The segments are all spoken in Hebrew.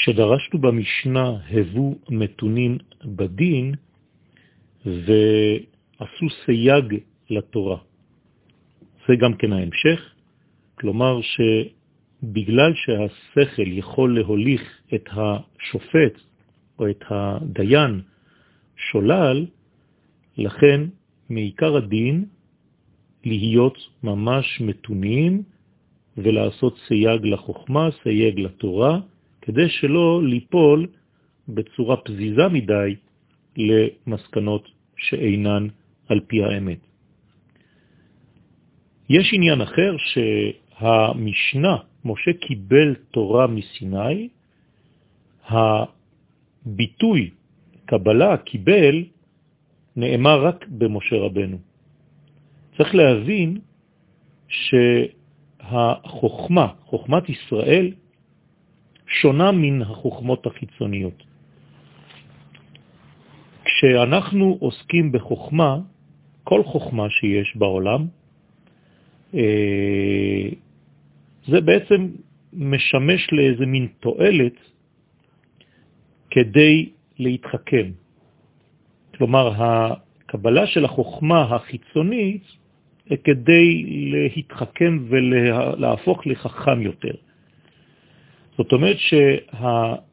כשדרשנו במשנה הבו מתונים בדין, ועשו סייג לתורה. זה גם כן ההמשך, כלומר שבגלל שהשכל יכול להוליך את השופט או את הדיין שולל, לכן מעיקר הדין להיות ממש מתונים ולעשות סייג לחוכמה, סייג לתורה, כדי שלא ליפול בצורה פזיזה מדי למסקנות שאינן על פי האמת. יש עניין אחר שהמשנה, משה קיבל תורה מסיני, הביטוי קבלה, קיבל, נאמר רק במשה רבנו. צריך להבין שהחוכמה, חוכמת ישראל, שונה מן החוכמות החיצוניות. כשאנחנו עוסקים בחוכמה, כל חוכמה שיש בעולם, אה, זה בעצם משמש לאיזה מין תועלת כדי להתחכם. כלומר, הקבלה של החוכמה החיצונית כדי להתחכם ולהפוך לחכם יותר. זאת אומרת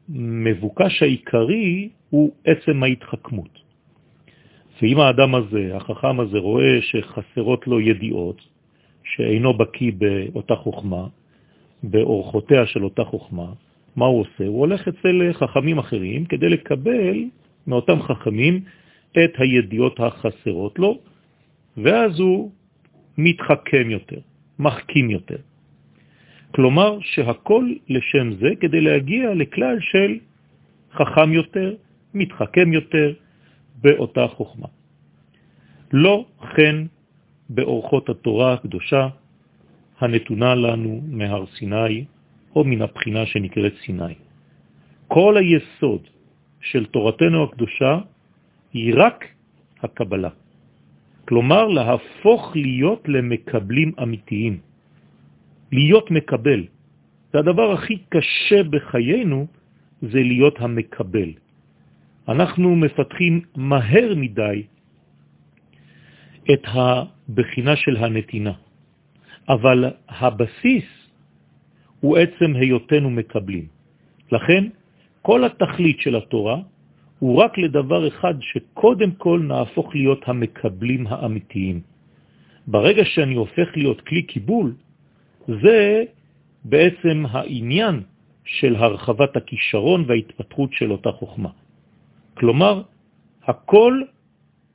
שהמבוקש העיקרי הוא עצם ההתחכמות. ואם האדם הזה, החכם הזה, רואה שחסרות לו ידיעות, שאינו בקי באותה חוכמה, באורחותיה של אותה חוכמה, מה הוא עושה? הוא הולך אצל חכמים אחרים כדי לקבל מאותם חכמים את הידיעות החסרות לו, ואז הוא מתחכם יותר, מחכים יותר. כלומר שהכל לשם זה כדי להגיע לכלל של חכם יותר, מתחכם יותר באותה חוכמה. לא כן באורחות התורה הקדושה הנתונה לנו מהר סיני או מן הבחינה שנקראת סיני. כל היסוד של תורתנו הקדושה היא רק הקבלה. כלומר, להפוך להיות למקבלים אמיתיים. להיות מקבל. זה הדבר הכי קשה בחיינו, זה להיות המקבל. אנחנו מפתחים מהר מדי את הבחינה של הנתינה, אבל הבסיס הוא עצם היותנו מקבלים. לכן, כל התכלית של התורה הוא רק לדבר אחד, שקודם כל נהפוך להיות המקבלים האמיתיים. ברגע שאני הופך להיות כלי קיבול, זה בעצם העניין של הרחבת הכישרון וההתפתחות של אותה חוכמה. כלומר, הכל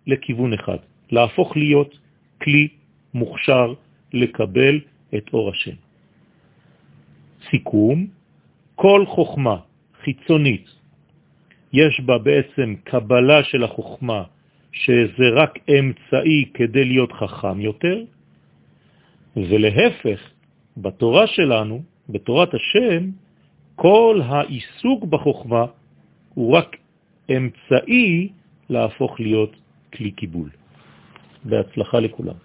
לכיוון אחד, להפוך להיות כלי מוכשר לקבל את אור השם. סיכום, כל חוכמה חיצונית יש בה בעצם קבלה של החוכמה, שזה רק אמצעי כדי להיות חכם יותר, ולהפך, בתורה שלנו, בתורת השם, כל העיסוק בחוכמה הוא רק אמצעי להפוך להיות כלי קיבול. בהצלחה לכולם.